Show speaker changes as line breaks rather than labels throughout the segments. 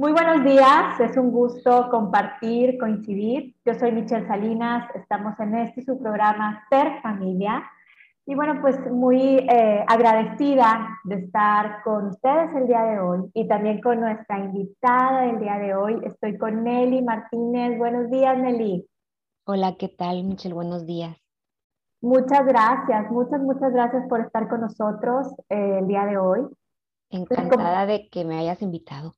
Muy buenos días, es un gusto compartir, coincidir. Yo soy Michelle Salinas, estamos en este su programa Ser Familia. Y bueno, pues muy eh, agradecida de estar con ustedes el día de hoy y también con nuestra invitada del día de hoy. Estoy con Nelly Martínez. Buenos días, Nelly.
Hola, ¿qué tal, Michelle? Buenos días.
Muchas gracias, muchas, muchas gracias por estar con nosotros eh, el día de hoy.
Encantada de que me hayas invitado.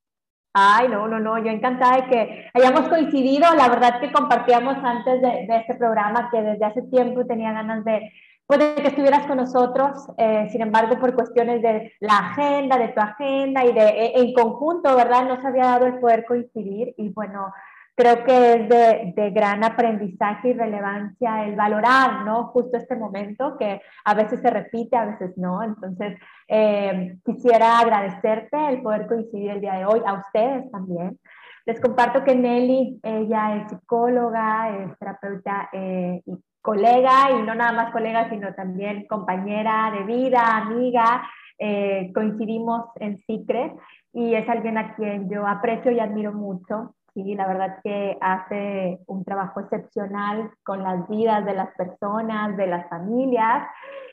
Ay, no, no, no, yo encantada de que hayamos coincidido. La verdad que compartíamos antes de, este programa que desde hace tiempo tenía ganas de, pues, que estuvieras con nosotros. Eh, sin embargo, por cuestiones de la agenda, de tu agenda y de e, en conjunto, ¿verdad? No se había dado el poder coincidir y bueno, creo que es de, de, gran aprendizaje y relevancia el valorar, ¿no? Justo este momento que a veces se repite, a veces no. Entonces, eh, quisiera agradecerte el poder coincidir el día de hoy, a ustedes también. Les comparto que Nelly, ella es psicóloga, es terapeuta eh, y colega, y no nada más colega, sino también compañera de vida, amiga. Eh, coincidimos en Secret y es alguien a quien yo aprecio y admiro mucho Sí, la verdad que hace un trabajo excepcional con las vidas de las personas, de las familias.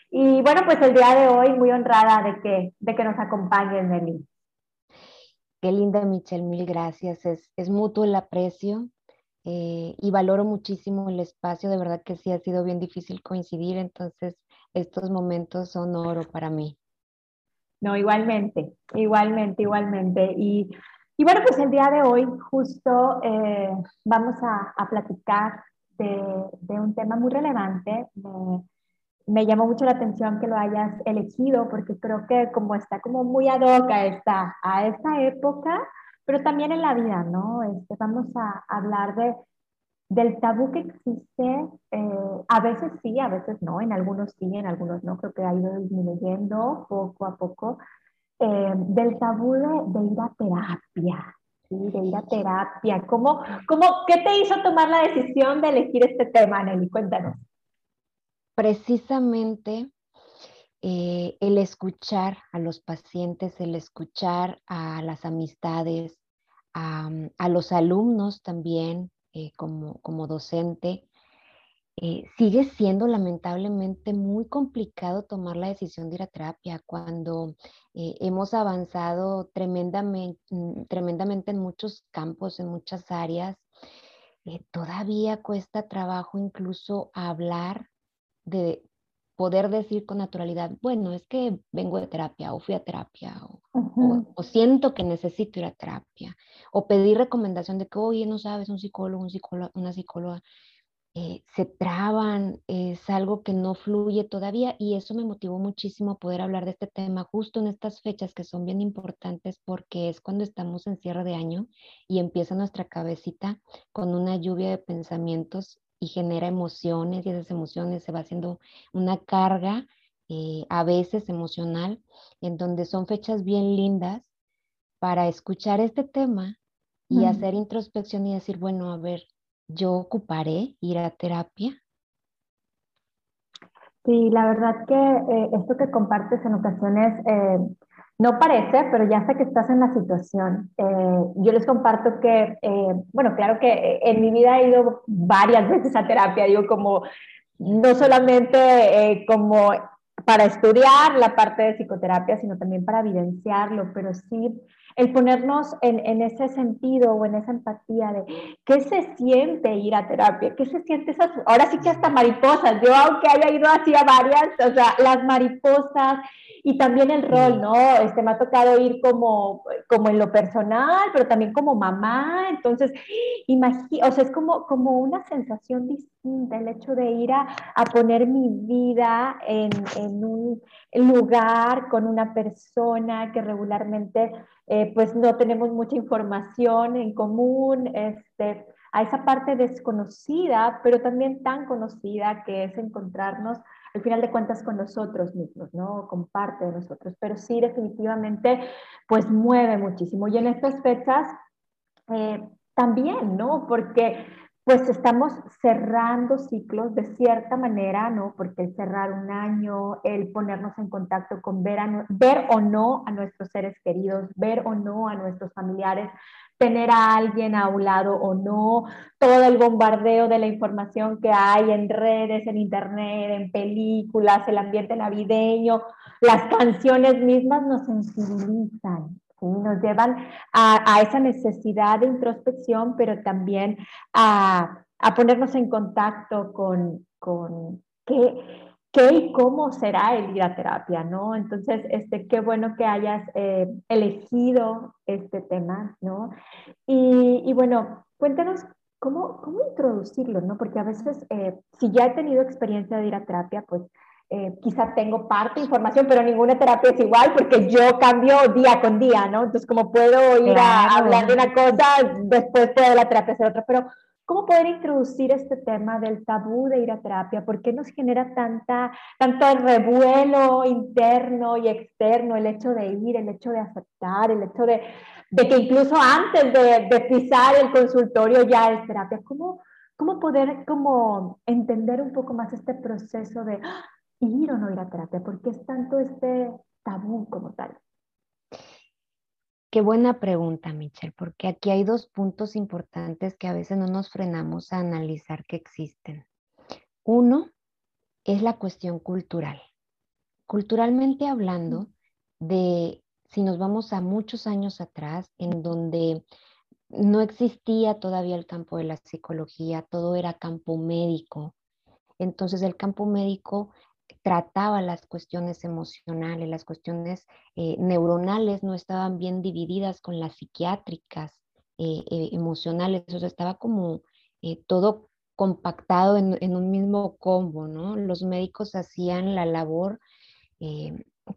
Y bueno, pues el día de hoy muy honrada de que, de que nos acompañe Nelly.
Qué linda, Michelle, mil gracias. Es, es mutuo el aprecio eh, y valoro muchísimo el espacio. De verdad que sí ha sido bien difícil coincidir, entonces estos momentos son oro para mí.
No, igualmente, igualmente, igualmente. Y y bueno, pues el día de hoy justo eh, vamos a, platicar de, un tema muy relevante. Me, me, llamó mucho la atención que lo hayas elegido porque creo que como está como muy ad hoc a esta, a esta época, pero también en la vida, ¿no? Este, vamos a hablar de, del tabú que existe, eh, a veces sí, a veces no, en algunos sí, en algunos no, creo que ha ido disminuyendo poco a poco, eh, del tabú de, ir a terapia, ¿sí? de ir a terapia. ¿Cómo, cómo, ¿Qué te hizo tomar la decisión de elegir este tema, Nelly? Cuéntanos.
Precisamente eh, el escuchar a los pacientes, el escuchar a las amistades, a, los alumnos también eh, como, como docente, eh, sigue siendo lamentablemente muy complicado tomar la decisión de ir a terapia cuando eh, hemos avanzado tremendamente, mm, tremendamente en muchos campos, en muchas áreas. Eh, todavía cuesta trabajo incluso hablar de poder decir con naturalidad, bueno, es que vengo de terapia o fui a terapia o, o, siento que necesito ir a terapia o pedir recomendación de que, oye, no sabes, un psicólogo, un psicólogo una psicóloga eh, se traban, es algo que no fluye todavía y eso me motivó muchísimo poder hablar de este tema justo en estas fechas que son bien importantes porque es cuando estamos en cierre de año y empieza nuestra cabecita con una lluvia de pensamientos y genera emociones y esas emociones se va haciendo una carga eh, a veces emocional en donde son fechas bien lindas para escuchar este tema y hacer introspección y decir, bueno, a ver, yo ocuparé ir a terapia?
Sí, la verdad que eh, esto que compartes en ocasiones eh, no parece, pero ya sé que estás en la situación. Eh, yo les comparto que, bueno, claro que en mi vida he ido varias veces a terapia, digo, como no solamente como para estudiar la parte de psicoterapia, sino también para evidenciarlo, pero sí el ponernos en, en, ese sentido o en esa empatía de qué se siente ir a terapia, qué se siente esas, ahora sí que hasta mariposas, yo aunque haya ido así a varias, o sea, las mariposas y también el rol, ¿no? Este, me ha tocado ir como, como en lo personal, pero también como mamá, entonces, o sea, es como, como una sensación distinta el hecho de ir a, a poner mi vida en, en un lugar con una persona que regularmente eh, pues no tenemos mucha información en común, este, a esa parte desconocida, pero también tan conocida que es encontrarnos al final de cuentas con nosotros mismos, ¿no? Con parte de nosotros, pero sí definitivamente pues mueve muchísimo. Y en estas fechas eh, también, ¿no? Porque pues estamos cerrando ciclos de cierta manera, ¿no? Porque el cerrar un año, el ponernos en contacto con ver, ver o no a nuestros seres queridos, ver o no a nuestros familiares, tener a alguien a un lado o no, todo el bombardeo de la información que hay en redes, en internet, en películas, el ambiente navideño, las canciones mismas nos sensibilizan, nos llevan a, esa necesidad de introspección, pero también a, ponernos en contacto con, con qué, qué, y cómo será el ir a terapia, ¿no? Entonces, este, qué bueno que hayas eh, elegido este tema, ¿no? Y, bueno, cuéntanos cómo, cómo introducirlo, ¿no? Porque a veces, eh, si ya he tenido experiencia de ir a terapia, pues eh, quizá tengo parte de información, pero ninguna terapia es igual porque yo cambio día con día, ¿no? Entonces, como puedo ir a hablar de una cosa, después puedo la terapia hacer otra, pero ¿cómo poder introducir este tema del tabú de ir a terapia? ¿Por qué nos genera tanta, tanto revuelo interno y externo el hecho de ir, el hecho de aceptar, el hecho de, de que incluso antes de, de pisar el consultorio ya es terapia? ¿Cómo, ¿Cómo poder como entender un poco más este proceso de ir o no ir a terapia? ¿Por qué es tanto este tabú como tal?
Qué buena pregunta, Michelle, porque aquí hay dos puntos importantes que a veces no nos frenamos a analizar que existen. Uno es la cuestión cultural. Culturalmente hablando, de si nos vamos a muchos años atrás, en donde no existía todavía el campo de la psicología, todo era campo médico. Entonces el campo médico trataba las cuestiones emocionales, las cuestiones eh, neuronales no estaban bien divididas con las psiquiátricas, eh, eh, emocionales, o sea, estaba como todo compactado en, un mismo combo, ¿no? Los médicos hacían la labor,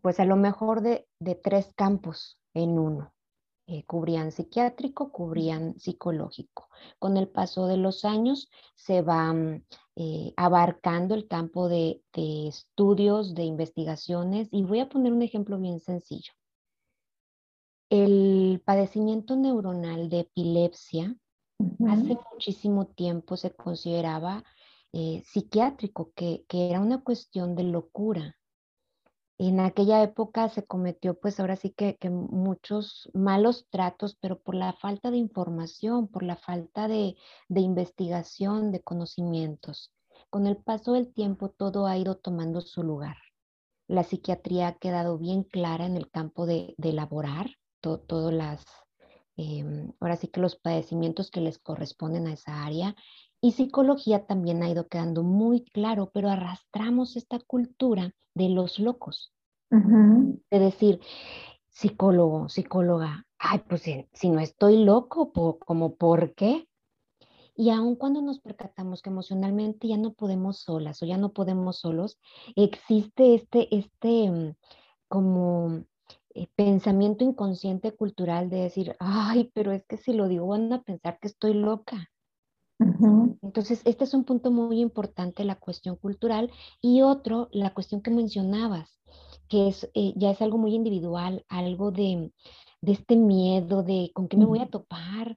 pues a lo mejor de, de tres campos en uno. Eh, cubrían psiquiátrico, cubrían psicológico. Con el paso de los años se va eh, abarcando el campo de, estudios, de investigaciones, y voy a poner un ejemplo bien sencillo. El padecimiento neuronal de epilepsia hace muchísimo tiempo se consideraba eh, psiquiátrico, que, que era una cuestión de locura en aquella época se cometió pues ahora sí que, muchos malos tratos, pero por la falta de información, por la falta de, investigación, de conocimientos. Con el paso del tiempo todo ha ido tomando su lugar. La psiquiatría ha quedado bien clara en el campo de, elaborar todas las, em, ahora sí que los padecimientos que les corresponden a esa área y psicología también ha ido quedando muy claro, pero arrastramos esta cultura de los locos. De decir, psicólogo, psicóloga, ay, pues si, no estoy loco, como por qué? Y aun cuando nos percatamos que emocionalmente ya no podemos solas o ya no podemos solos, existe este, este mm, como eh, pensamiento inconsciente cultural de decir, ay, pero es que si lo digo van a pensar que estoy loca. Entonces, este es un punto muy importante, la cuestión cultural. Y otro, la cuestión que mencionabas, que es, eh, ya es algo muy individual, algo de, este miedo de con qué me voy a topar,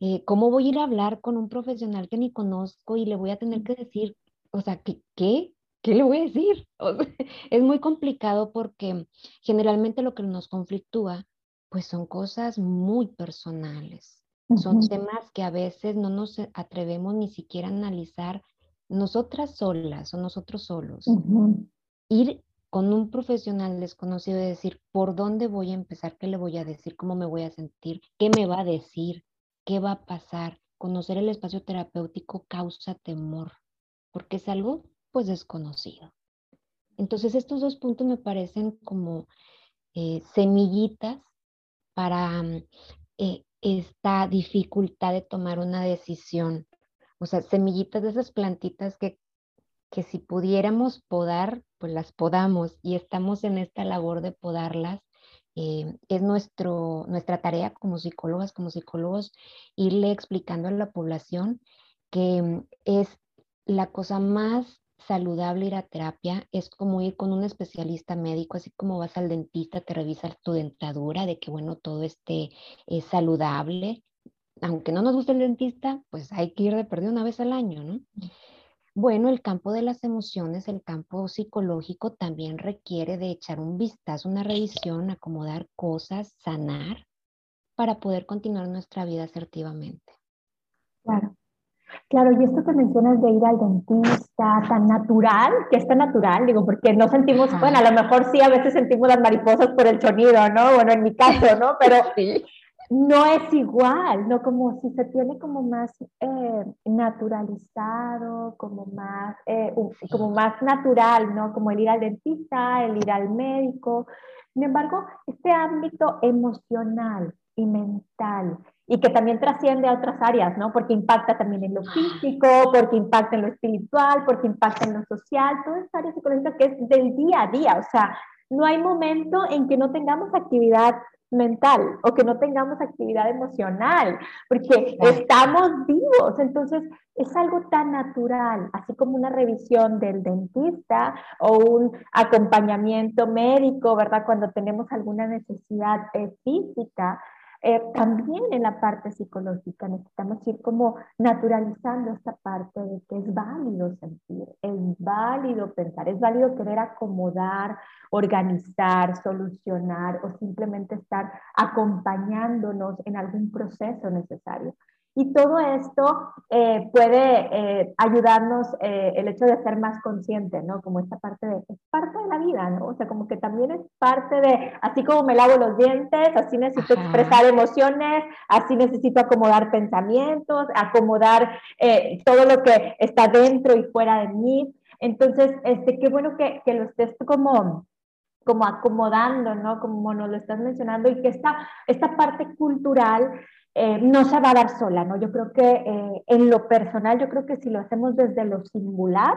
eh, cómo voy a ir a hablar con un profesional que ni conozco y le voy a tener que decir, o sea, ¿qué? ¿Qué, ¿Qué le voy a decir? es muy complicado porque generalmente lo que nos conflictúa, pues son cosas muy personales. Son temas que a veces no nos atrevemos ni siquiera a analizar nosotras solas o nosotros solos. Ir con un profesional desconocido y decir por dónde voy a empezar, qué le voy a decir, cómo me voy a sentir, qué me va a decir, qué va a pasar. Conocer el espacio terapéutico causa temor, porque es algo pues desconocido. Entonces estos dos puntos me parecen como eh, semillitas para mm, eh, esta dificultad de tomar una decisión. O sea, semillitas de esas plantitas que, que si pudiéramos podar, pues las podamos y estamos en esta labor de podarlas. Eh, es nuestro, nuestra tarea como psicólogas, como psicólogos, irle explicando a la población que mm, es la cosa más saludable ir a terapia es como ir con un especialista médico, así como vas al dentista, te revisas tu dentadura, de que bueno, todo esté es saludable. aunque no nos guste el dentista, pues hay que ir de perdido una vez al año, ¿no? Bueno, el campo de las emociones, el campo psicológico también requiere de echar un vistazo, una revisión, acomodar cosas, sanar para poder continuar nuestra vida asertivamente.
Claro. Claro, y esto que mencionas de ir al dentista, tan natural, que es tan natural, digo, porque no sentimos, bueno, a lo mejor sí, a veces sentimos las mariposas por el sonido, ¿no? Bueno, en mi caso, ¿no? Pero sí no es igual, ¿no? Como si se tiene como más eh, naturalizado, como más, eh, como más natural, ¿no? Como el ir al dentista, el ir al médico. Sin embargo, este ámbito emocional y mental, y que también trasciende a otras áreas, ¿no? Porque impacta también en lo físico, porque impacta en lo espiritual, porque impacta en lo social, toda esta área psicológica que es del día a día, o sea, no hay momento en que no tengamos actividad mental o que no tengamos actividad emocional, porque estamos vivos. Entonces, es algo tan natural, así como una revisión del dentista o un acompañamiento médico, ¿verdad? Cuando tenemos alguna necesidad eh, física, eh, también en la parte psicológica necesitamos ir como naturalizando esta parte de que es válido sentir, es válido pensar, es válido querer acomodar, organizar, solucionar o simplemente estar acompañándonos en algún proceso necesario. Y todo esto eh, puede eh, ayudarnos eh, el hecho de ser más consciente, ¿no? Como esta parte de, es parte de la vida, ¿no? O sea, como que también es parte de, así como me lavo los dientes, así necesito expresar emociones, así necesito acomodar pensamientos, acomodar todo lo que está dentro y fuera de mí. Entonces, este, qué bueno que, que lo estés como como acomodando, ¿no? Como nos lo estás mencionando y que esta, esta parte cultural eh, no se va a dar sola, ¿no? Yo creo que eh, en lo personal, yo creo que si lo hacemos desde lo singular,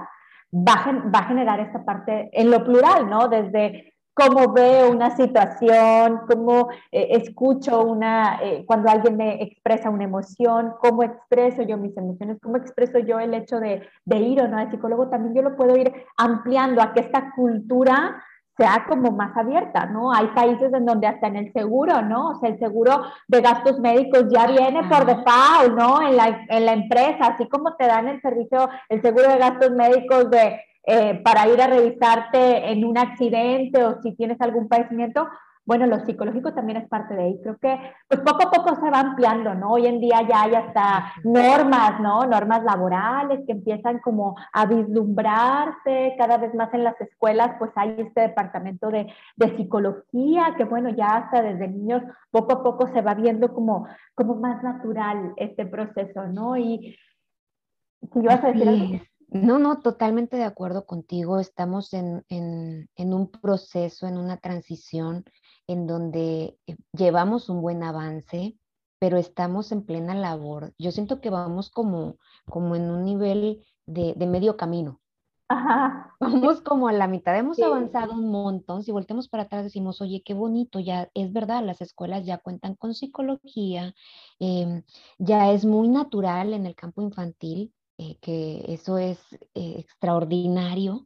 va a, va a generar esta parte en lo plural, ¿no? Desde cómo veo una situación, cómo eh, escucho una, cuando alguien me expresa una emoción, cómo expreso yo mis emociones, cómo expreso yo el hecho de, de ir o no al psicólogo, también yo lo puedo ir ampliando a que esta cultura sea como más abierta, ¿no? Hay países en donde hasta en el seguro, ¿no? O sea, el seguro de gastos médicos ya viene por default, ¿no? En la, en la empresa, así como te dan el servicio, el seguro de gastos médicos de, eh, para ir a revisarte en un accidente o si tienes algún padecimiento, bueno, lo psicológico también es parte de ahí. Creo que pues poco a poco se va ampliando, ¿no? Hoy en día ya hay hasta normas, ¿no? Normas laborales que empiezan como a vislumbrarse cada vez más en las escuelas, pues hay este departamento de, de psicología que bueno, ya hasta desde niños poco a poco se va viendo como, como más natural este proceso, ¿no? Y
si ibas a decir algo. No, no, totalmente de acuerdo contigo. Estamos en, en, en, un proceso, en una transición en donde eh, llevamos un buen avance, pero estamos en plena labor. Yo siento que vamos como, como en un nivel de, de medio camino. Ajá. Vamos como a la mitad, hemos avanzado un montón. Si volteamos para atrás, decimos, oye, qué bonito, ya es verdad, las escuelas ya cuentan con psicología, em, ya es muy natural en el campo infantil, eh, que eso es eh, extraordinario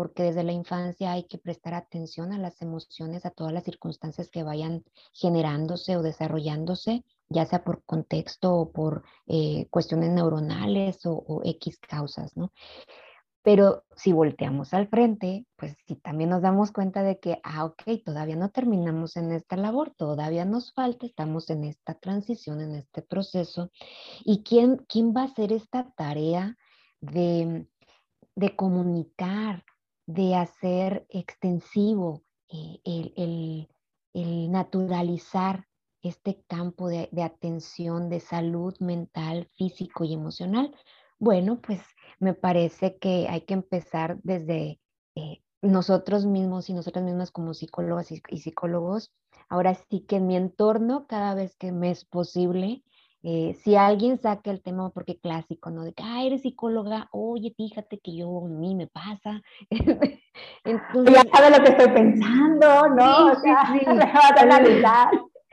porque desde la infancia hay que prestar atención a las emociones, a todas las circunstancias que vayan generándose o desarrollándose, ya sea por contexto o por eh, cuestiones neuronales o, X causas, ¿no? Pero si volteamos al frente, pues sí también nos damos cuenta de que, ah, ok, todavía no terminamos en esta labor, todavía nos falta, estamos en esta transición, en este proceso. ¿Y quién, quién va a hacer esta tarea de, de comunicar, de hacer extensivo eh, el, naturalizar este campo de, atención de salud mental, físico y emocional? Bueno, pues me parece que hay que empezar desde eh, nosotros mismos y nosotras mismas como psicólogas y, psicólogos. Ahora sí que en mi entorno, cada vez que me es posible, eh, si alguien saca el tema, porque clásico, ¿no? De que, ah, eres psicóloga, oye, fíjate que yo, a mí me pasa.
Entonces, ya sabe lo que estoy pensando, ¿no? Sí, sí,
sí.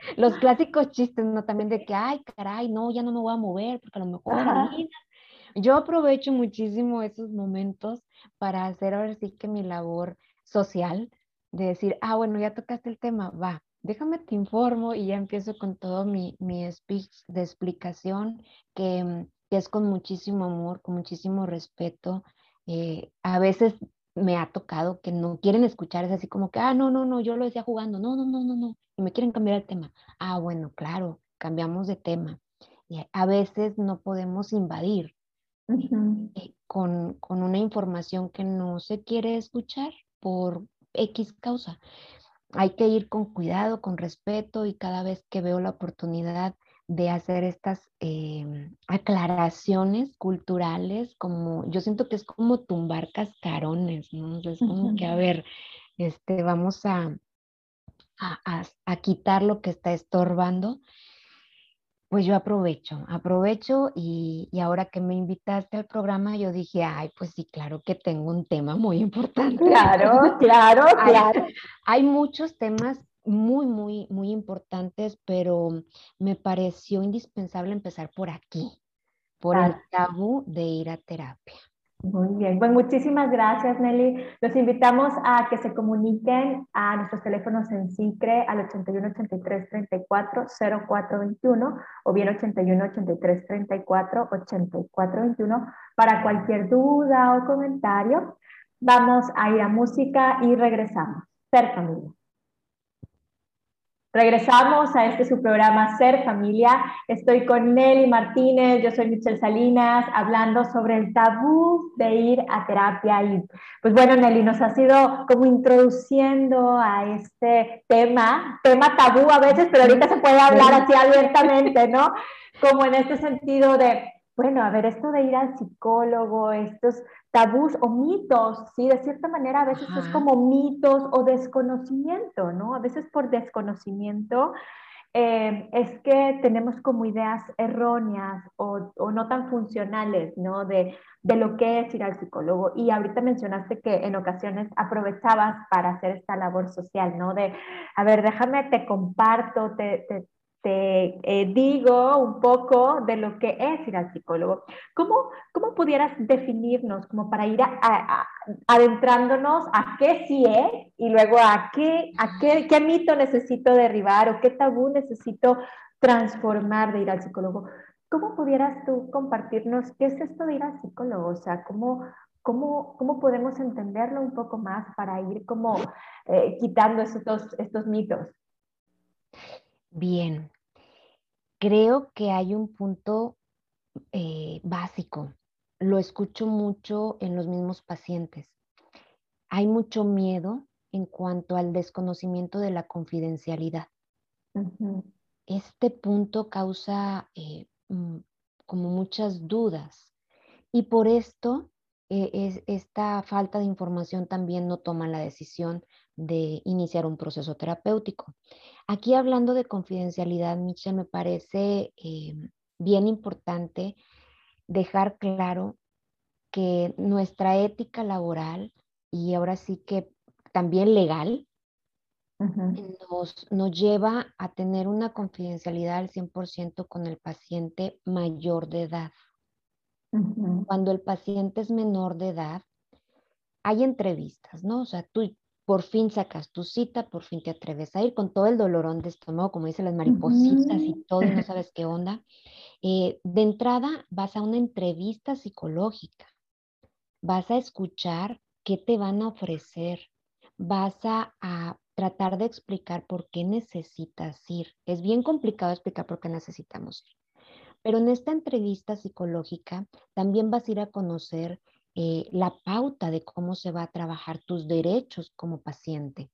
Los clásicos chistes, ¿no? También de que, ay, caray, no, ya no me voy a mover, porque a lo mejor Yo aprovecho muchísimo esos momentos para hacer ahora sí que mi labor social, de decir, ah, bueno, ya tocaste el tema, va, déjame te informo y ya empiezo con todo mi, mi speech de explicación que, que, es con muchísimo amor, con muchísimo respeto. Eh, a veces me ha tocado que no quieren escuchar, es así como que, ah, no, no, no, yo lo decía jugando, no, no, no, no, no, y me quieren cambiar el tema. Ah, bueno, claro, cambiamos de tema. Y a veces no podemos invadir eh, con, con una información que no se quiere escuchar por X causa. Hay que ir con cuidado, con respeto y cada vez que veo la oportunidad de hacer estas em, aclaraciones culturales, como yo siento que es como tumbar cascarones, ¿no? Es como que, a ver, este, vamos a, a, a, quitar lo que está estorbando. Pues yo aprovecho, aprovecho y, y, ahora que me invitaste al programa, yo dije, ay, pues sí, claro que tengo un tema muy importante.
Claro, claro, claro.
hay muchos temas muy, muy, muy importantes, pero me pareció indispensable empezar por aquí, por el tabú de ir a terapia.
Muy bien, pues muchísimas gracias Nelly. Los invitamos a que se comuniquen a nuestros teléfonos en SICRE al 81 83 34 0421 o bien 81 83 34 84 21 para cualquier duda o comentario. Vamos a ir a música y regresamos. Ser familia. Regresamos a este su programa Ser Familia. Estoy con Nelly Martínez, yo soy Michelle Salinas, hablando sobre el tabú de ir a terapia. Y pues bueno, Nelly, nos ha sido como introduciendo a este tema, tema tabú a veces, pero ahorita se puede hablar así abiertamente, ¿no? Como en este sentido de, bueno, a ver, esto de ir al psicólogo, estos tabús o mitos, ¿sí? De cierta manera a veces es como mitos o desconocimiento, ¿no? A veces por desconocimiento eh, es que tenemos como ideas erróneas o, o no tan funcionales, ¿no? De, de, lo que es ir al psicólogo. Y ahorita mencionaste que en ocasiones aprovechabas para hacer esta labor social, ¿no? De, a ver, déjame, te comparto, te, te te eh, digo un poco de lo que es ir al psicólogo. ¿Cómo, cómo pudieras definirnos como para ir adentrándonos a qué sí es y luego a qué, a qué, qué mito necesito derribar o qué tabú necesito transformar de ir al psicólogo? ¿Cómo pudieras tú compartirnos qué es esto de ir al psicólogo? O sea, ¿cómo, cómo, cómo podemos entenderlo un poco más para ir como eh, quitando estos, estos mitos?
Bien, creo que hay un punto eh, básico. Lo escucho mucho en los mismos pacientes. Hay mucho miedo en cuanto al desconocimiento de la confidencialidad. Este punto causa eh, mm, como muchas dudas y por esto eh, es, esta falta de información también no toma la decisión de iniciar un proceso terapéutico. Aquí hablando de confidencialidad, Michelle, me parece eh, bien importante dejar claro que nuestra ética laboral y ahora sí que también legal nos, nos, lleva a tener una confidencialidad al 100% con el paciente mayor de edad. Cuando el paciente es menor de edad, hay entrevistas, ¿no? O sea, tú, por fin sacas tu cita, por fin te atreves a ir con todo el dolorón de estómago, como dicen las maripositas y todo, y no sabes qué onda. Eh, de entrada vas a una entrevista psicológica, vas a escuchar qué te van a ofrecer, vas a, a tratar de explicar por qué necesitas ir. Es bien complicado explicar por qué necesitamos ir. Pero en esta entrevista psicológica también vas a ir a conocer eh, la pauta de cómo se va a trabajar tus derechos como paciente.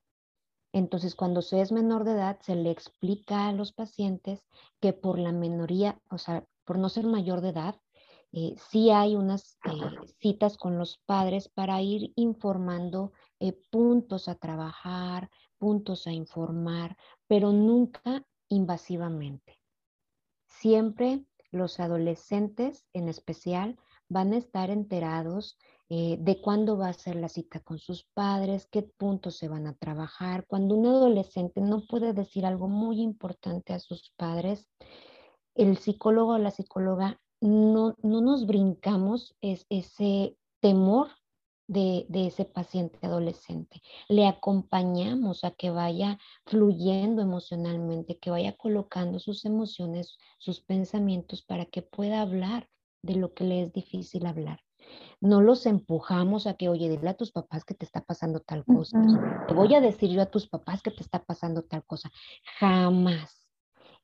Entonces, cuando se es menor de edad, se le explica a los pacientes que por la menoría, o sea, por no ser mayor de edad, eh, sí hay unas eh, citas con los padres para ir informando puntos a trabajar, puntos a informar, pero nunca invasivamente. Siempre los adolescentes en especial van a estar enterados eh, de cuándo va a ser la cita con sus padres, qué puntos se van a trabajar. Cuando un adolescente no puede decir algo muy importante a sus padres, el psicólogo o la psicóloga no, no nos brincamos es, ese temor de, ese paciente adolescente. Le acompañamos a que vaya fluyendo emocionalmente, que vaya colocando sus emociones, sus pensamientos para que pueda hablar de lo que le es difícil hablar. No los empujamos a que, oye, dile a tus papás que te está pasando tal cosa. Te voy a decir yo a tus papás que te está pasando tal cosa. Jamás.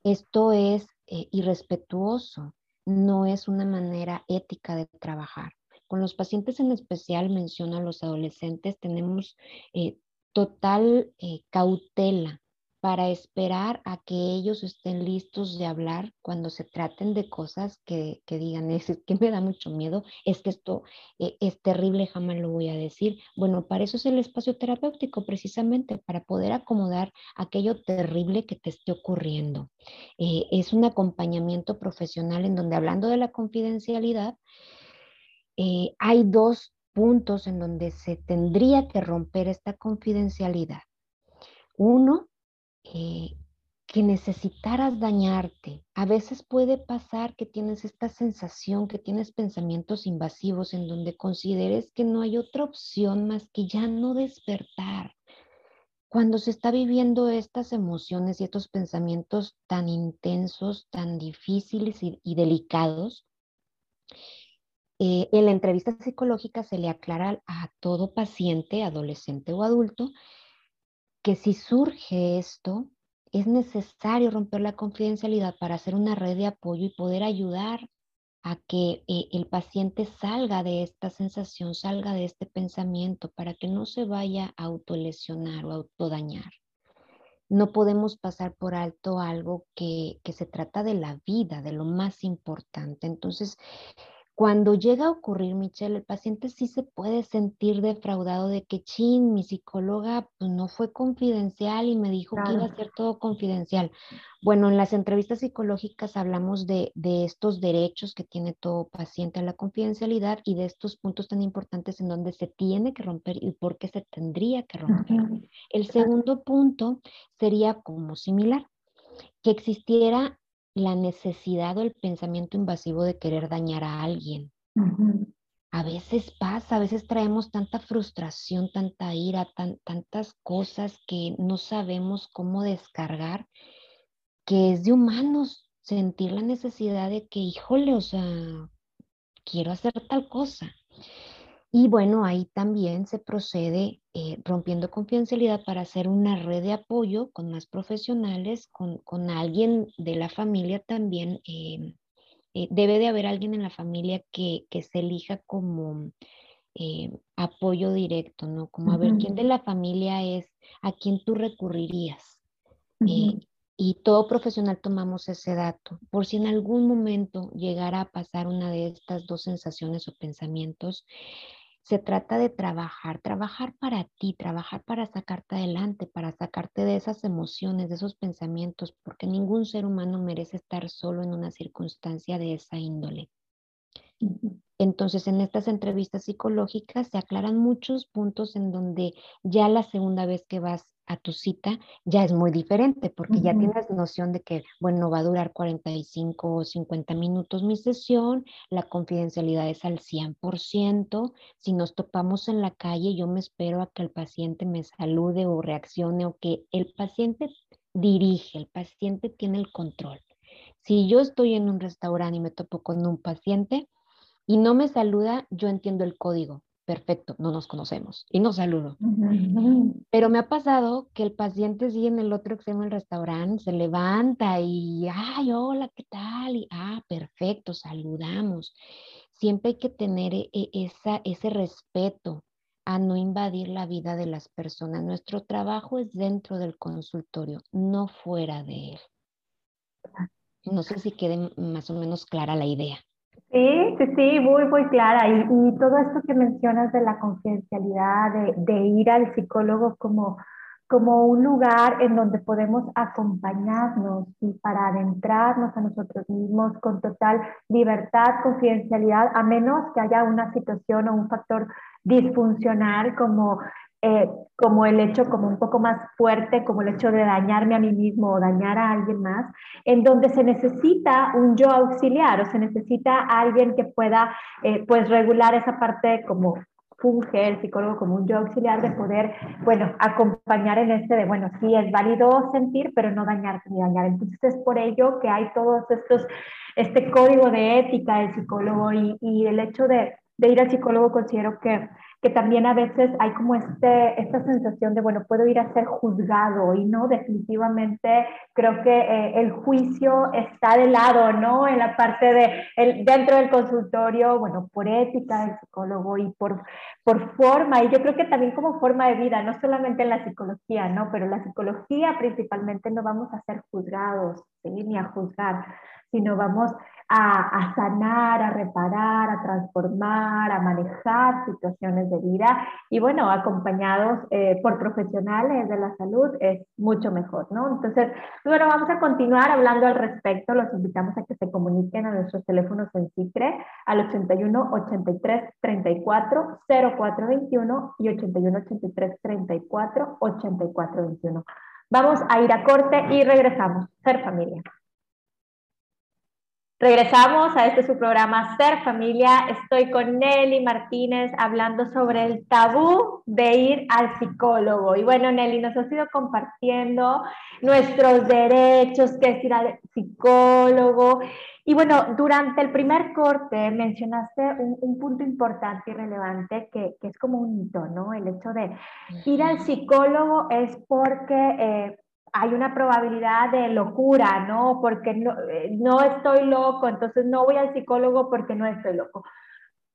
Esto es eh, irrespetuoso, no es una manera ética de trabajar. Con los pacientes en especial, menciono a los adolescentes, tenemos eh, total eh, cautela para esperar a que ellos estén listos de hablar cuando se traten de cosas que, digan, es que me da mucho miedo, es que esto eh, es terrible, jamás lo voy a decir. Bueno, para eso es el espacio terapéutico, precisamente, para poder acomodar aquello terrible que te esté ocurriendo. es un acompañamiento profesional en donde, hablando de la confidencialidad, eh, hay dos puntos en donde se tendría que romper esta confidencialidad. Uno, eh, que necesitaras dañarte. A veces puede pasar que tienes esta sensación, que tienes pensamientos invasivos en donde consideres que no hay otra opción más que ya no despertar. Cuando se está viviendo estas emociones y estos pensamientos tan intensos, tan difíciles y delicados, eh, en la entrevista psicológica se le aclara a todo paciente, adolescente o adulto, que si surge esto, es necesario romper la confidencialidad para hacer una red de apoyo y poder ayudar a que eh, el paciente salga de esta sensación, salga de este pensamiento, para que no se vaya a autolesionar o autodañar. No podemos pasar por alto algo que, que se trata de la vida, de lo más importante. Entonces, cuando llega a ocurrir, Michelle, el paciente sí se puede sentir defraudado de que, chin, mi psicóloga pues, no fue confidencial y me dijo que iba a ser todo confidencial. Bueno, en las entrevistas psicológicas hablamos de, estos derechos que tiene todo paciente a la confidencialidad y de estos puntos tan importantes en donde se tiene que romper y por qué se tendría que romper. El segundo punto sería como similar, que existiera la necesidad o el pensamiento invasivo de querer dañar a alguien. A veces pasa, a veces traemos tanta frustración, tanta ira, tantas cosas que no sabemos cómo descargar, que es de humanos sentir la necesidad de que, híjole, o sea, quiero hacer tal cosa. Y bueno, ahí también se procede eh, rompiendo confidencialidad para hacer una red de apoyo con más profesionales, con, alguien de la familia también. Eh, eh, debe de haber alguien en la familia que, se elija como apoyo directo, ¿no? Como a ver quién de la familia es a quién tú recurrirías. y todo profesional tomamos ese dato. Por si en algún momento llegara a pasar una de estas dos sensaciones o pensamientos, se trata de trabajar, trabajar para ti, trabajar para sacarte adelante, para sacarte de esas emociones, de esos pensamientos, porque ningún ser humano merece estar solo en una circunstancia de esa índole. Entonces, en estas entrevistas psicológicas se aclaran muchos puntos en donde ya la segunda vez que vas a tu cita ya es muy diferente porque ya tienes noción de que, bueno, va a durar 45 o 50 minutos mi sesión, la confidencialidad es al 100%, si nos topamos en la calle yo me espero a que el paciente me salude o reaccione o que el paciente dirige, el paciente tiene el control. Si yo estoy en un restaurante y me topo con un paciente, y no me saluda, yo entiendo el código. Perfecto, no nos conocemos y no saludo. Pero me ha pasado que el paciente sigue en el otro extremo del restaurante, se levanta y, ay, hola, ¿qué tal? Y, ah, perfecto, saludamos. Siempre hay que tener e, e, esa, ese respeto a no invadir la vida de las personas. Nuestro trabajo es dentro del consultorio, no fuera de él. No sé si quede más o menos clara la idea.
Sí, sí, sí, muy, muy clara. Y, y todo esto que mencionas de la confidencialidad, de, de, ir al psicólogo como, como un lugar en donde podemos acompañarnos y para adentrarnos a nosotros mismos con total libertad, confidencialidad, a menos que haya una situación o un factor disfuncional como eh, como el hecho como un poco más fuerte, como el hecho de dañarme a mí mismo o dañar a alguien más, en donde se necesita un yo auxiliar o se necesita alguien que pueda eh, pues regular esa parte como funge el psicólogo como un yo auxiliar de poder, bueno, acompañar en este de, bueno, sí, es válido sentir, pero no dañarte ni dañar. Entonces es por ello que hay todos estos, este código de ética del psicólogo y, y el hecho de, de ir al psicólogo considero que que también a veces hay como este, esta sensación de, bueno, puedo ir a ser juzgado y no, definitivamente creo que eh, el juicio está de lado, ¿no? En la parte de, el, dentro del consultorio, bueno, por ética del psicólogo y por, por forma, y yo creo que también como forma de vida, no solamente en la psicología, ¿no? Pero la psicología principalmente no vamos a ser juzgados, ¿sí? Ni a juzgar, sino vamos a, sanar, a reparar, a transformar, a manejar situaciones de vida y bueno, acompañados eh, por profesionales de la salud es mucho mejor, ¿no? Entonces, bueno, vamos a continuar hablando al respecto, los invitamos a que se comuniquen a nuestros teléfonos en CICRE al 81 83 34 04 21 y 81 83 34 84 21. Vamos a ir a corte y regresamos. Ser familia. Regresamos a este su programa Ser Familia. Estoy con Nelly Martínez hablando sobre el tabú de ir al psicólogo. Y bueno, Nelly nos ha ido compartiendo nuestros derechos, que es ir al psicólogo. Y bueno, durante el primer corte mencionaste un, punto importante y relevante que, que, es como un mito, ¿no? El hecho de ir al psicólogo es porque eh, hay una probabilidad de locura, ¿no? Porque eh, no, estoy loco, entonces no voy al psicólogo porque no estoy loco.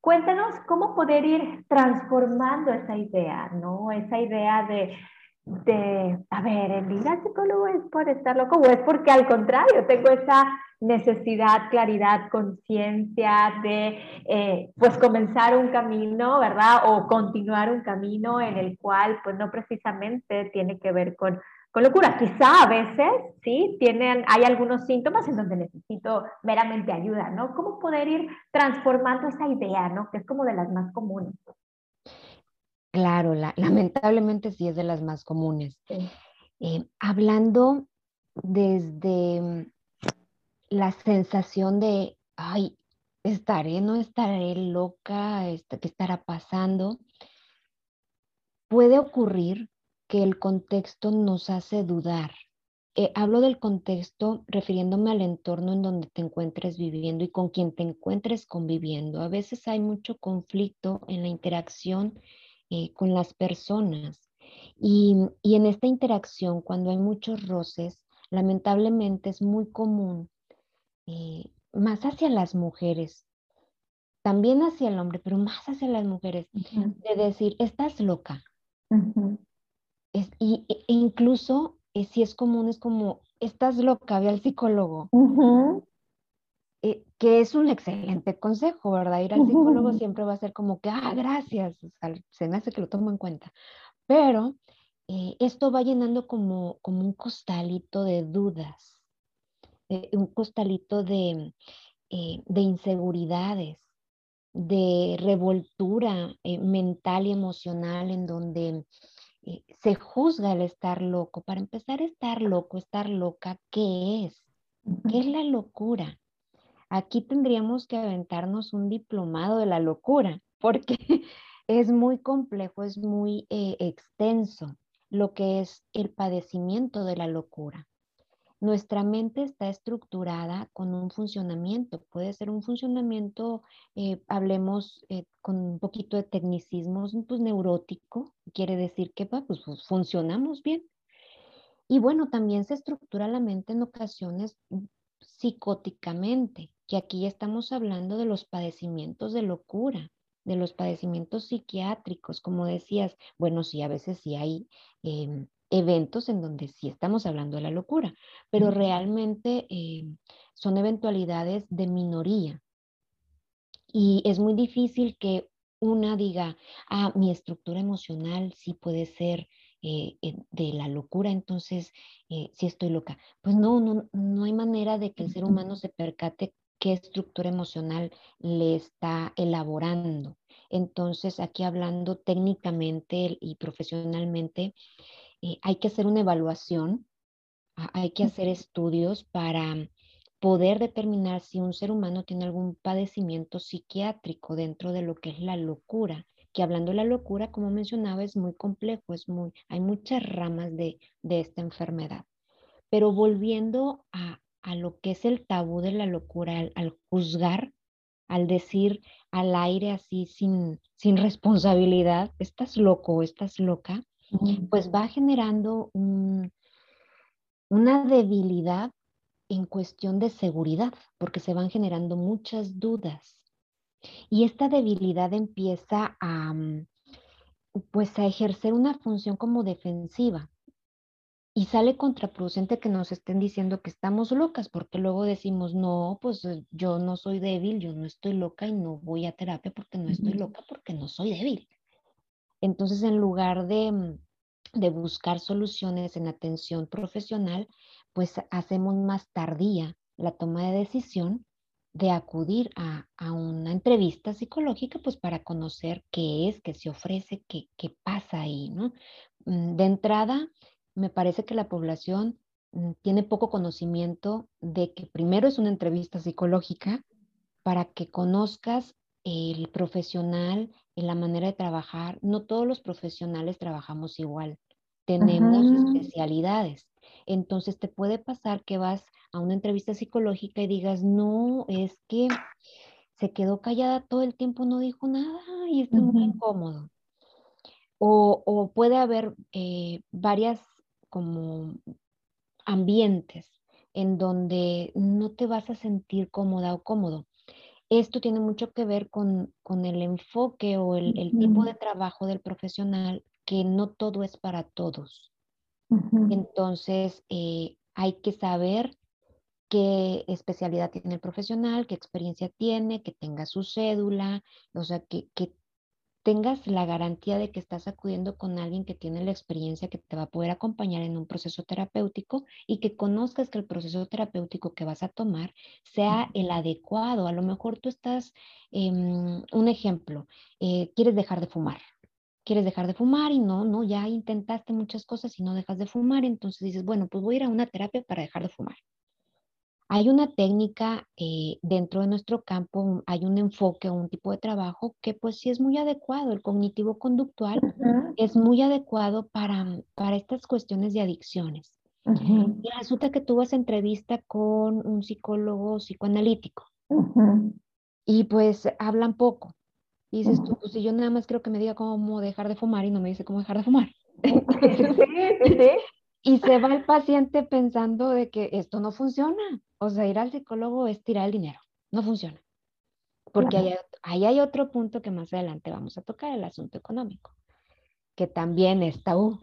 Cuéntanos cómo poder ir transformando esa idea, ¿no? Esa idea de, de a ver, el ir al psicólogo es por estar loco o es porque al contrario tengo esa necesidad, claridad, conciencia de eh, pues comenzar un camino, ¿verdad? O continuar un camino en el cual pues no precisamente tiene que ver con con locura. Quizá a veces, sí, tienen, hay algunos síntomas en donde necesito meramente ayuda, ¿no? ¿Cómo poder ir transformando esa idea, ¿no? Que es como de las más comunes.
Claro, lamentablemente sí es de las más comunes. Eh, hablando desde la sensación de, ay, estaré, no estaré loca, este, ¿qué estará pasando? Puede ocurrir que el contexto nos hace dudar. Eh, hablo del contexto refiriéndome al entorno en donde te encuentres viviendo y con quien te encuentres conviviendo. A veces hay mucho conflicto en la interacción eh, con las personas y, en esta interacción, cuando hay muchos roces, lamentablemente es muy común, eh, más hacia las mujeres, también hacia el hombre, pero más hacia las mujeres, de decir, estás loca y, e, incluso eh, si es común, es como, estás loca, ve al psicólogo. Eh, que es un excelente consejo, ¿verdad? Ir al psicólogo siempre va a ser como que, ah, gracias, se me hace que lo tomo en cuenta. Pero eh, esto va llenando como, como un costalito de dudas, un costalito de, de inseguridades, de revoltura mental y emocional en donde se juzga el estar loco. Para empezar, estar loco, estar loca, ¿qué es? ¿Qué es la locura? Aquí tendríamos que aventarnos un diplomado de la locura, porque es muy complejo, es muy eh, extenso lo que es el padecimiento de la locura. Nuestra mente está estructurada con un funcionamiento, puede ser un funcionamiento, eh, hablemos eh, con un poquito de tecnicismos, pues neurótico, quiere decir que pues, pues, funcionamos bien. Y bueno, también se estructura la mente en ocasiones psicóticamente, que aquí estamos hablando de los padecimientos de locura, de los padecimientos psiquiátricos, como decías, bueno, sí, a veces sí hay em, eventos en donde sí estamos hablando de la locura, pero realmente eh, son eventualidades de minoría. Y es muy difícil que una diga, ah, mi estructura emocional sí puede ser eh, de la locura, entonces eh, sí estoy loca. Pues no, no, no hay manera de que el ser humano se percate qué estructura emocional le está elaborando. Entonces, aquí hablando técnicamente y profesionalmente, eh, hay que hacer una evaluación, hay que hacer estudios para poder determinar si un ser humano tiene algún padecimiento psiquiátrico dentro de lo que es la locura, que hablando de la locura, como mencionaba, es muy complejo, es muy, hay muchas ramas de, esta enfermedad. Pero volviendo a, lo que es el tabú de la locura, al, juzgar, al decir al aire así sin, sin responsabilidad, estás loco, estás loca, pues va generando una debilidad en cuestión de seguridad, porque se van generando muchas dudas. Y esta debilidad empieza a, mm, pues, a ejercer una función como defensiva. Y sale contraproducente que nos estén diciendo que estamos locas, porque luego decimos, no, pues eh, yo no soy débil, yo no estoy loca y no voy a terapia porque no estoy loca, porque no soy débil. Entonces, en lugar de, mm, de buscar soluciones en atención profesional, pues hacemos más tardía la toma de decisión de acudir a, una entrevista psicológica, pues para conocer qué es, qué se ofrece, qué, qué pasa ahí, ¿no? Mm, de entrada, me parece que la población mm, tiene poco conocimiento de que primero es una entrevista psicológica para que conozcas el profesional, en la manera de trabajar. No todos los profesionales trabajamos igual, tenemos especialidades. Entonces te puede pasar que vas a una entrevista psicológica y digas, no, es que se quedó callada todo el tiempo, no dijo nada y está muy incómodo. O, puede haber eh, varias como ambientes en donde no te vas a sentir cómoda o cómodo. Esto tiene mucho que ver con, el enfoque o el, tipo de trabajo del profesional, que no todo es para todos. Entonces, eh, hay que saber qué especialidad tiene el profesional, qué experiencia tiene, que tenga su cédula, o sea, que, que tengas la garantía de que estás acudiendo con alguien que tiene la experiencia que te va a poder acompañar en un proceso terapéutico y que conozcas que el proceso terapéutico que vas a tomar sea el adecuado. A lo mejor tú estás, em, un ejemplo, eh, quieres dejar de fumar. Quieres dejar de fumar y no, no, ya intentaste muchas cosas y no dejas de fumar, entonces dices, bueno, pues voy a ir a una terapia para dejar de fumar. Hay una técnica eh, dentro de nuestro campo, hay un enfoque un tipo de trabajo que pues sí es muy adecuado, el cognitivo conductual es muy adecuado para, para estas cuestiones de adicciones. Y resulta que tú vas a entrevista con un psicólogo psicoanalítico y pues hablan poco. Y dices tú, pues si yo nada más creo que me diga cómo dejar de fumar y no me dice cómo dejar de fumar. Y se va el paciente pensando de que esto no funciona. O sea, ir al psicólogo es tirar el dinero. No funciona. Porque ahí, hay otro punto que más adelante vamos a tocar, el asunto económico, que también está tabú.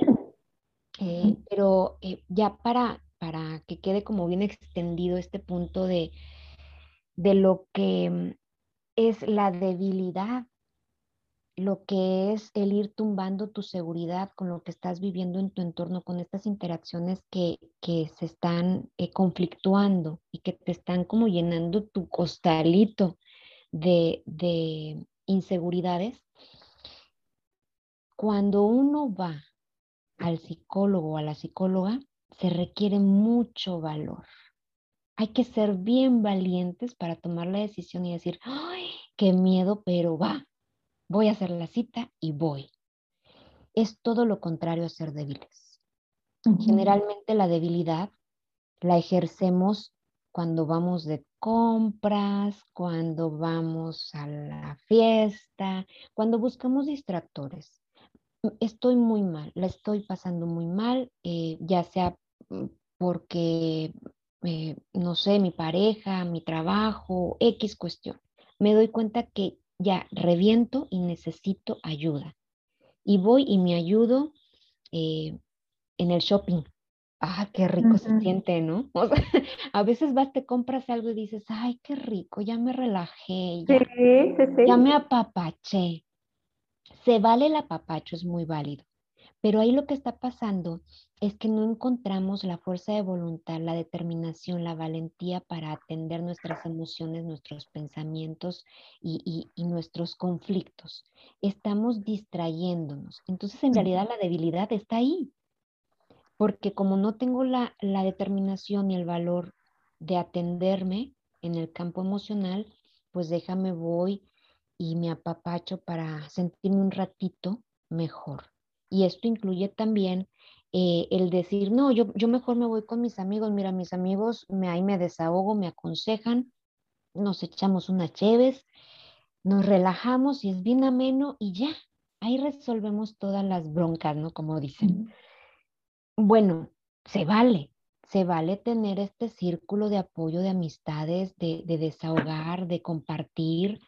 Eh, pero eh, ya para, para que quede como bien extendido este punto de, de lo que mm, es la debilidad lo que es el ir tumbando tu seguridad con lo que estás viviendo en tu entorno, con estas interacciones que, se están eh, conflictuando y que te están como llenando tu costalito de, de inseguridades. Cuando uno va al psicólogo o a la psicóloga, se requiere mucho valor. Hay que ser bien valientes para tomar la decisión y decir, ay, qué miedo, pero va, voy a hacer la cita y voy. Es todo lo contrario a ser débiles. Generalmente la debilidad la ejercemos cuando vamos de compras, cuando vamos a la fiesta, cuando buscamos distractores. Estoy muy mal, la estoy pasando muy mal, eh, ya sea mm, porque, eh, no sé, mi pareja, mi trabajo, X cuestión. Me doy cuenta que ya reviento y necesito ayuda. Y voy y me ayudo eh, en el shopping. Ah, qué rico se siente, ¿no? a veces vas, te compras algo y dices, ay, qué rico, ya me relajé, ya, ya me apapaché. Se vale el apapacho, es muy válido. Pero ahí lo que está pasando es que no encontramos la fuerza de voluntad, la determinación, la valentía para atender nuestras emociones, nuestros pensamientos y, nuestros conflictos. Estamos distrayéndonos. Entonces, en realidad, la debilidad está ahí. Porque como no tengo la, la determinación y el valor de atenderme en el campo emocional, pues déjame voy y me apapacho para sentirme un ratito mejor. Y esto incluye también eh, el decir, no, yo, yo mejor me voy con mis amigos, mira, mis amigos me, ahí me desahogo, me aconsejan, nos echamos unas cheves, nos relajamos y es bien ameno y ya, ahí resolvemos todas las broncas, ¿no? Como dicen. Bueno, se vale, se vale tener este círculo de apoyo, de amistades, de, desahogar, de compartir,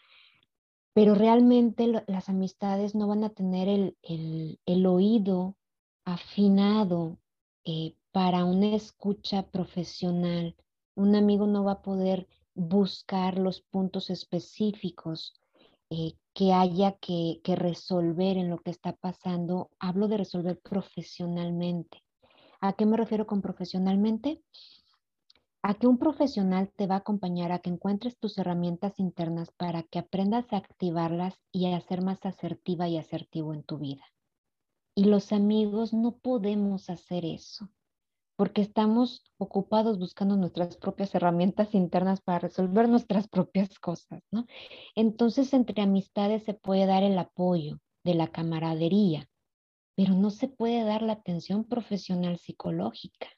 pero realmente las amistades no van a tener el, oído afinado eh, para una escucha profesional. Un amigo no va a poder buscar los puntos específicos eh, que haya que, que resolver en lo que está pasando. Hablo de resolver profesionalmente. ¿A qué me refiero con profesionalmente? A que un profesional te va a acompañar a que encuentres tus herramientas internas para que aprendas a activarlas y a ser más asertiva y asertivo en tu vida. Y los amigos no podemos hacer eso porque estamos ocupados buscando nuestras propias herramientas internas para resolver nuestras propias cosas, ¿no? Entonces, entre amistades se puede dar el apoyo de la camaradería, pero no se puede dar la atención profesional psicológica.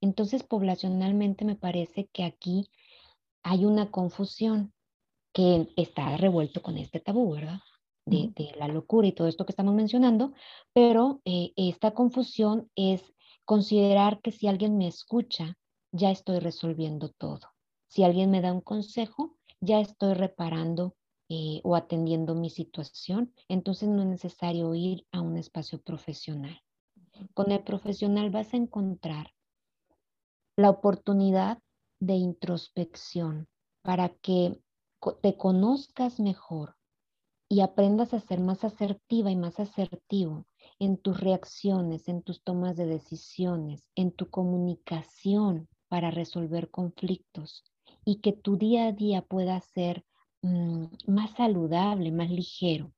Entonces, poblacionalmente me parece que aquí hay una confusión que está revuelto con este tabú, ¿verdad? De, la locura y todo esto que estamos mencionando, pero eh, esta confusión es considerar que si alguien me escucha, ya estoy resolviendo todo. Si alguien me da un consejo, ya estoy reparando eh, o atendiendo mi situación, entonces no es necesario ir a un espacio profesional. Con el profesional vas a encontrar la oportunidad de introspección para que te conozcas mejor y aprendas a ser más asertiva y más asertivo en tus reacciones, en tus tomas de decisiones, en tu comunicación para resolver conflictos y que tu día a día pueda ser Mm, más saludable, más ligero.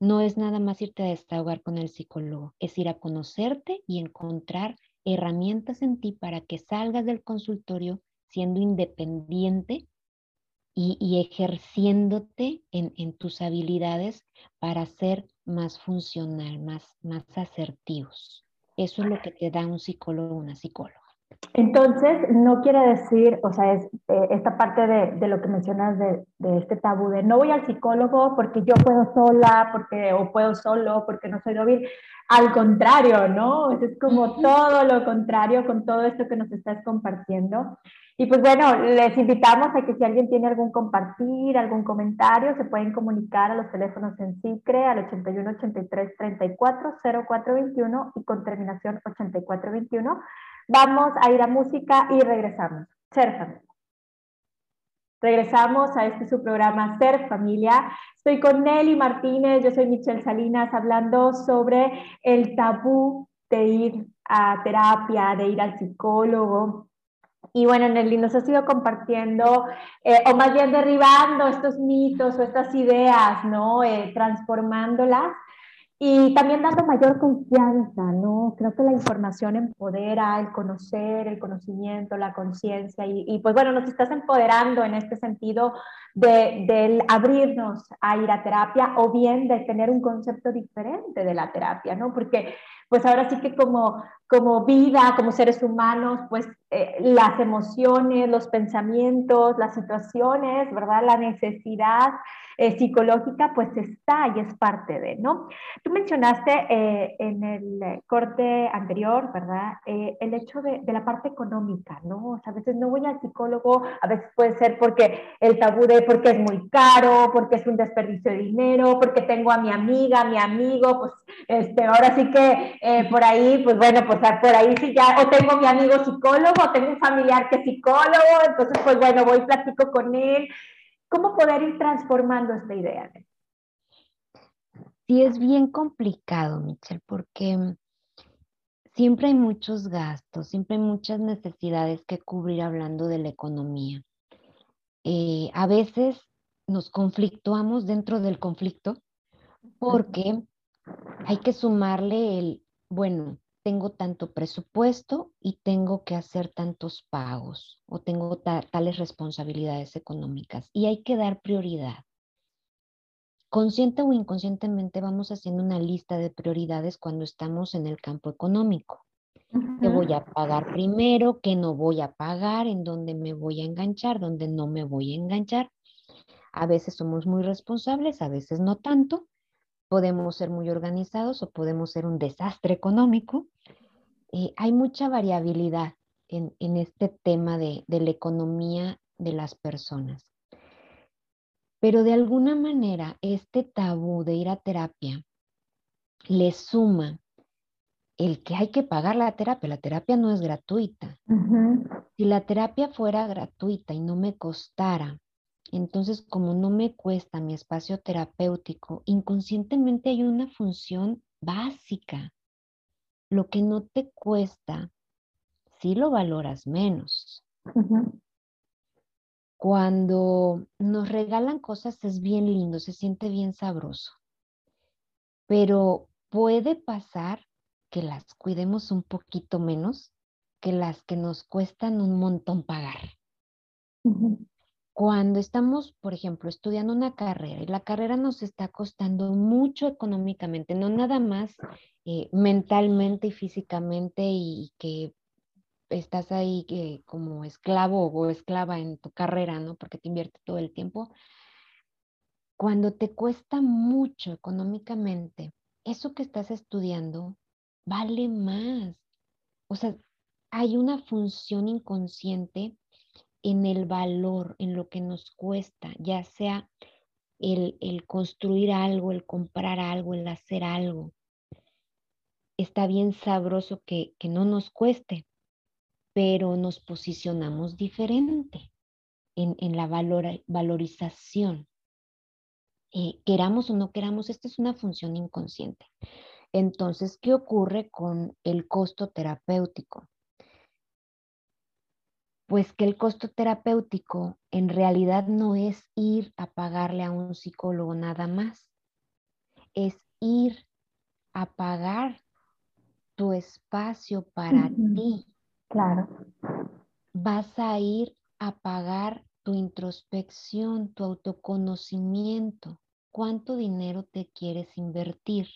No es nada más irte a desahogar con el psicólogo, es ir a conocerte y encontrar herramientas en ti para que salgas del consultorio siendo independiente y, ejerciéndote en, tus habilidades para ser más funcional, más, más asertivos. Eso es lo que te da un psicólogo o una psicóloga.
Entonces, no quiere decir, o sea, es eh, esta parte de, de, lo que mencionas de, de, este tabú de no voy al psicólogo porque yo puedo sola, porque, o puedo solo, porque no soy débil. Al contrario, ¿no? Es como todo lo contrario con todo esto que nos estás compartiendo. Y pues bueno, les invitamos a que si alguien tiene algún compartir, algún comentario, se pueden comunicar a los teléfonos en SICRE al 81 83 34 0421 y con terminación 8421 Vamos a ir a música y regresamos. Ser familia. Regresamos a este su programa Ser Familia. Estoy con Nelly Martínez, yo soy Michelle Salinas, hablando sobre el tabú de ir a terapia, de ir al psicólogo. Y bueno, Nelly nos ha sido compartiendo, eh, o más bien derribando estos mitos o estas ideas, ¿no? Eh, transformándolas y también dando mayor confianza, ¿no? Creo que la información empodera, el conocer, el conocimiento, la conciencia, y, pues bueno, nos estás empoderando en este sentido de, del abrirnos a ir a terapia o bien de tener un concepto diferente de la terapia, ¿no? Porque pues ahora sí que como, como vida, como seres humanos, pues eh, las emociones, los pensamientos, las situaciones, ¿verdad? La necesidad eh, psicológica, pues está y es parte de, ¿no? Tú mencionaste eh, en el corte anterior, ¿verdad? Eh, el hecho de, de, la parte económica, ¿no? O sea, a veces no voy al psicólogo, a veces puede ser porque el tabú de porque es muy caro, porque es un desperdicio de dinero, porque tengo a mi amiga, a mi amigo, pues este, ahora sí que por ahí, pues bueno, pues por ahí sí ya, o tengo mi amigo psicólogo, o tengo un familiar que es psicólogo, entonces pues bueno, voy, platico con él, ¿Cómo poder ir transformando esta idea?
Sí, es bien complicado, Michelle, porque mm, siempre hay muchos gastos, siempre hay muchas necesidades que cubrir hablando de la economía. Eh, a veces nos conflictuamos dentro del conflicto porque hay que sumarle el, bueno, tengo tanto presupuesto y tengo que hacer tantos pagos o tengo tales responsabilidades económicas y hay que dar prioridad. consciente o inconscientemente vamos haciendo una lista de prioridades cuando estamos en el campo económico. ¿Qué voy a pagar primero? ¿Qué no voy a pagar? ¿En dónde me voy a enganchar? ¿Dónde no me voy a enganchar? A veces somos muy responsables, a veces no tanto. Podemos ser muy organizados o podemos ser un desastre económico. Eh, hay mucha variabilidad en, este tema de, de la economía de las personas. Pero de alguna manera, este tabú de ir a terapia le suma el que hay que pagar la terapia. La terapia no es gratuita. Si la terapia fuera gratuita y no me costara, entonces como no me cuesta mi espacio terapéutico, inconscientemente hay una función básica. Lo que no te cuesta, sí lo valoras menos. Cuando nos regalan cosas es bien lindo, se siente bien sabroso. Pero puede pasar que las cuidemos un poquito menos que las que nos cuestan un montón pagar. Cuando estamos, por ejemplo, estudiando una carrera y la carrera nos está costando mucho económicamente, no nada más eh, mentalmente y físicamente y que estás ahí eh, como esclavo o esclava en tu carrera, ¿no? Porque te invierte todo el tiempo. Cuando te cuesta mucho económicamente, eso que estás estudiando vale más. O sea, hay una función inconsciente en el valor, en lo que nos cuesta, ya sea el, construir algo, el comprar algo, el hacer algo. Está bien sabroso que, no nos cueste, pero nos posicionamos diferente en, la valorización. Eh, queramos o no queramos, esta es una función inconsciente. Entonces, ¿qué ocurre con el costo terapéutico? Pues que el costo terapéutico en realidad no es ir a pagarle a un psicólogo nada más, es ir a pagar tu espacio para ti.
Claro.
Vas a ir a pagar tu introspección, tu autoconocimiento. ¿Cuánto dinero te quieres invertir?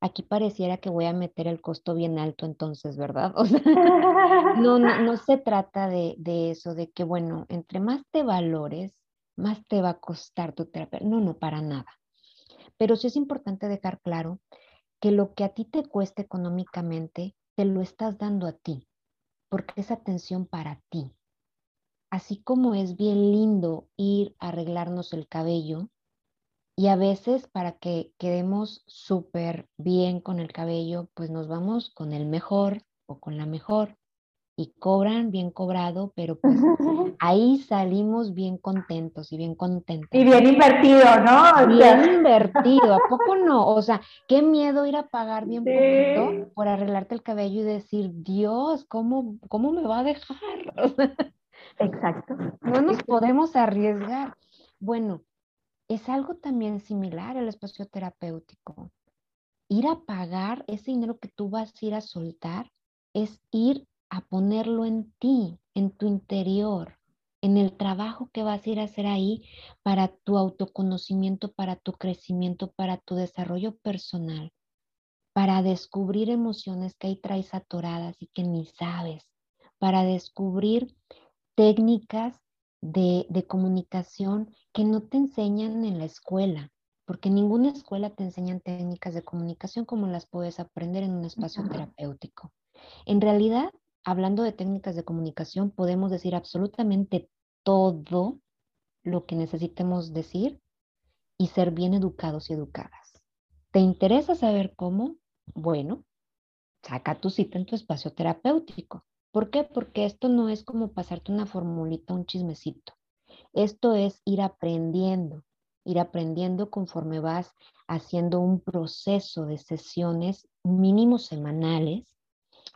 Aquí pareciera que voy a meter el costo bien alto entonces, ¿verdad? O sea, no, no, se trata de, de, eso, de que, bueno, entre más te valores, más te va a costar tu terapia. No, no, para nada. Pero sí es importante dejar claro que lo que a ti te cuesta económicamente, te lo estás dando a ti, porque es atención para ti. Así como es bien lindo ir a arreglarnos el cabello, y a veces para que quedemos súper bien con el cabello, pues nos vamos con el mejor o con la mejor y cobran bien cobrado, pero pues ahí salimos bien contentos y bien contentos.
Y bien invertido, ¿no?
bien invertido, ¿a poco no? O sea, qué miedo ir a pagar bien poquito por arreglarte el cabello y decir, Dios, ¿cómo, cómo me va a dejar?
Exacto.
No nos podemos arriesgar. Bueno, es algo también similar al espacio terapéutico. Ir a pagar ese dinero que tú vas a ir a soltar es ir a ponerlo en ti, en tu interior, en el trabajo que vas a ir a hacer ahí para tu autoconocimiento, para tu crecimiento, para tu desarrollo personal, para descubrir emociones que ahí traes atoradas y que ni sabes, para descubrir técnicas de, comunicación que no te enseñan en la escuela, porque ninguna escuela te enseña técnicas de comunicación como las puedes aprender en un espacio terapéutico. En realidad, hablando de técnicas de comunicación, podemos decir absolutamente todo lo que necesitemos decir y ser bien educados y educadas. ¿Te interesa saber cómo? Bueno, saca tu cita en tu espacio terapéutico. ¿Por qué? Porque esto no es como pasarte una formulita, un chismecito. Esto es ir aprendiendo, ir aprendiendo conforme vas haciendo un proceso de sesiones mínimos semanales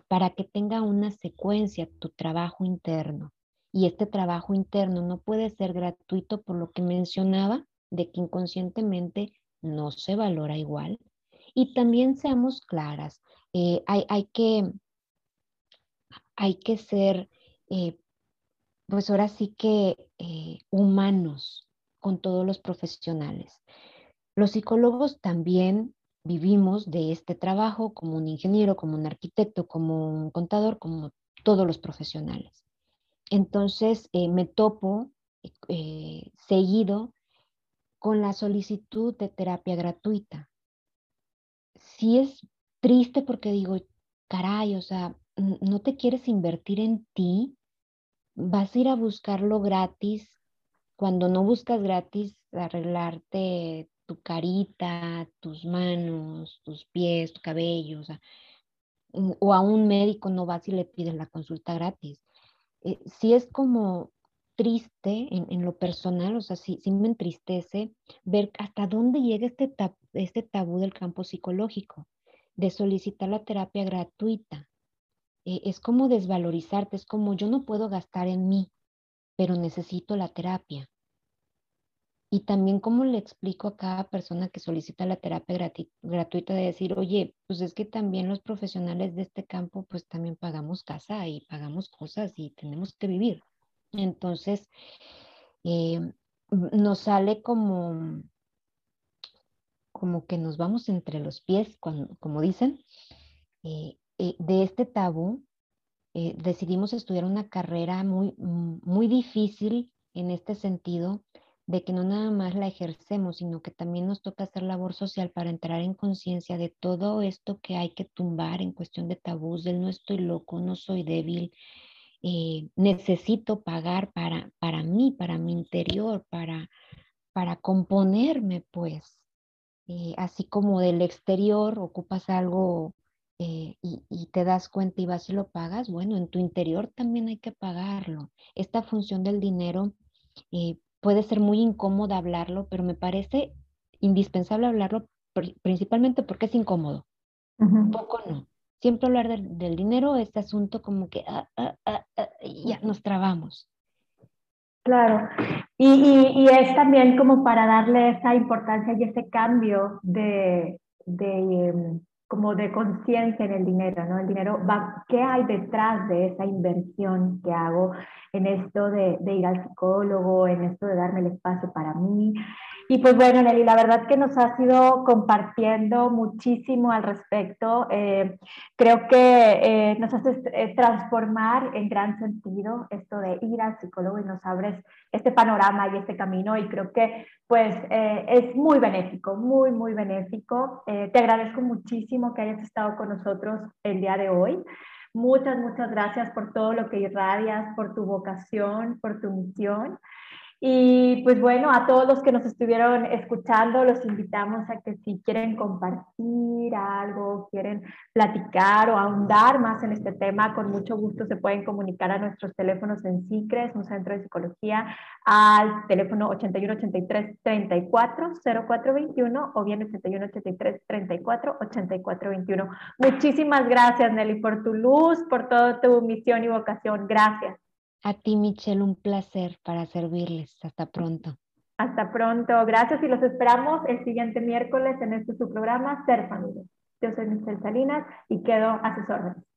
para que tenga una secuencia tu trabajo interno. Y este trabajo interno no puede ser gratuito por lo que mencionaba de que inconscientemente no se valora igual. Y también seamos claras, eh, hay, hay que hay que ser, eh, pues ahora sí que eh, humanos con todos los profesionales. Los psicólogos también vivimos de este trabajo como un ingeniero, como un arquitecto, como un contador, como todos los profesionales. Entonces eh, me topo eh, seguido con la solicitud de terapia gratuita. Sí es triste porque digo, caray, o sea, no te quieres invertir en ti, vas a ir a buscarlo gratis. Cuando no buscas gratis, arreglarte tu carita, tus manos, tus pies, tu cabello, o, a un médico no vas y le pides la consulta gratis. Eh, sí es como triste en, lo personal, o sea, sí, me entristece ver hasta dónde llega este, este tabú del campo psicológico, de solicitar la terapia gratuita. Eh, es como desvalorizarte, es como yo no puedo gastar en mí, pero necesito la terapia. Y también cómo le explico a cada persona que solicita la terapia gratuita de decir, oye, pues es que también los profesionales de este campo, pues también pagamos casa y pagamos cosas y tenemos que vivir. Entonces, eh, nos sale como, como que nos vamos entre los pies, como dicen, eh, eh, de este tabú. decidimos estudiar una carrera muy, muy difícil en este sentido, de que no nada más la ejercemos, sino que también nos toca hacer labor social para entrar en conciencia de todo esto que hay que tumbar en cuestión de tabús, del no estoy loco, no soy débil, eh, necesito pagar para, para mí, para mi interior, para, para componerme, pues. Eh, así como del exterior ocupas algo eh, y, y, te das cuenta y vas y lo pagas, bueno, en tu interior también hay que pagarlo. Esta función del dinero puede ser muy incómoda hablarlo, pero me parece indispensable hablarlo principalmente porque es incómodo. Un Poco no siempre hablar del, dinero, este asunto como que ah, ah, ah, ya nos trabamos.
Claro, y, es también como para darle esa importancia y ese cambio de, em, como de conciencia en el dinero, ¿no? El dinero, va, ¿qué hay detrás de esa inversión que hago en esto de, de ir al psicólogo, en esto de darme el espacio para mí? Y pues bueno, Nelly, la verdad que nos ha sido compartiendo muchísimo al respecto. Eh, creo que eh, nos hace eh, transformar en gran sentido esto de ir al psicólogo y nos abres este panorama y este camino y creo que pues es muy benéfico, muy, muy benéfico. te agradezco muchísimo que hayas estado con nosotros el día de hoy. Muchas, muchas gracias por todo lo que irradias, por tu vocación, por tu misión. Y pues bueno, a todos los que nos estuvieron escuchando, los invitamos a que si quieren compartir algo, quieren platicar o ahondar más en este tema, con mucho gusto se pueden comunicar a nuestros teléfonos en CICRES, un centro de psicología, al teléfono 8183 34 0421 o bien 8183 34 8421. Muchísimas gracias, Nelly, por tu luz, por toda tu misión y vocación. Gracias.
A ti, Michelle, un placer para servirles. Hasta pronto.
Hasta pronto. Gracias y los esperamos el siguiente miércoles en este su programa Ser Familia. Yo soy Michelle Salinas y quedo a sus órdenes.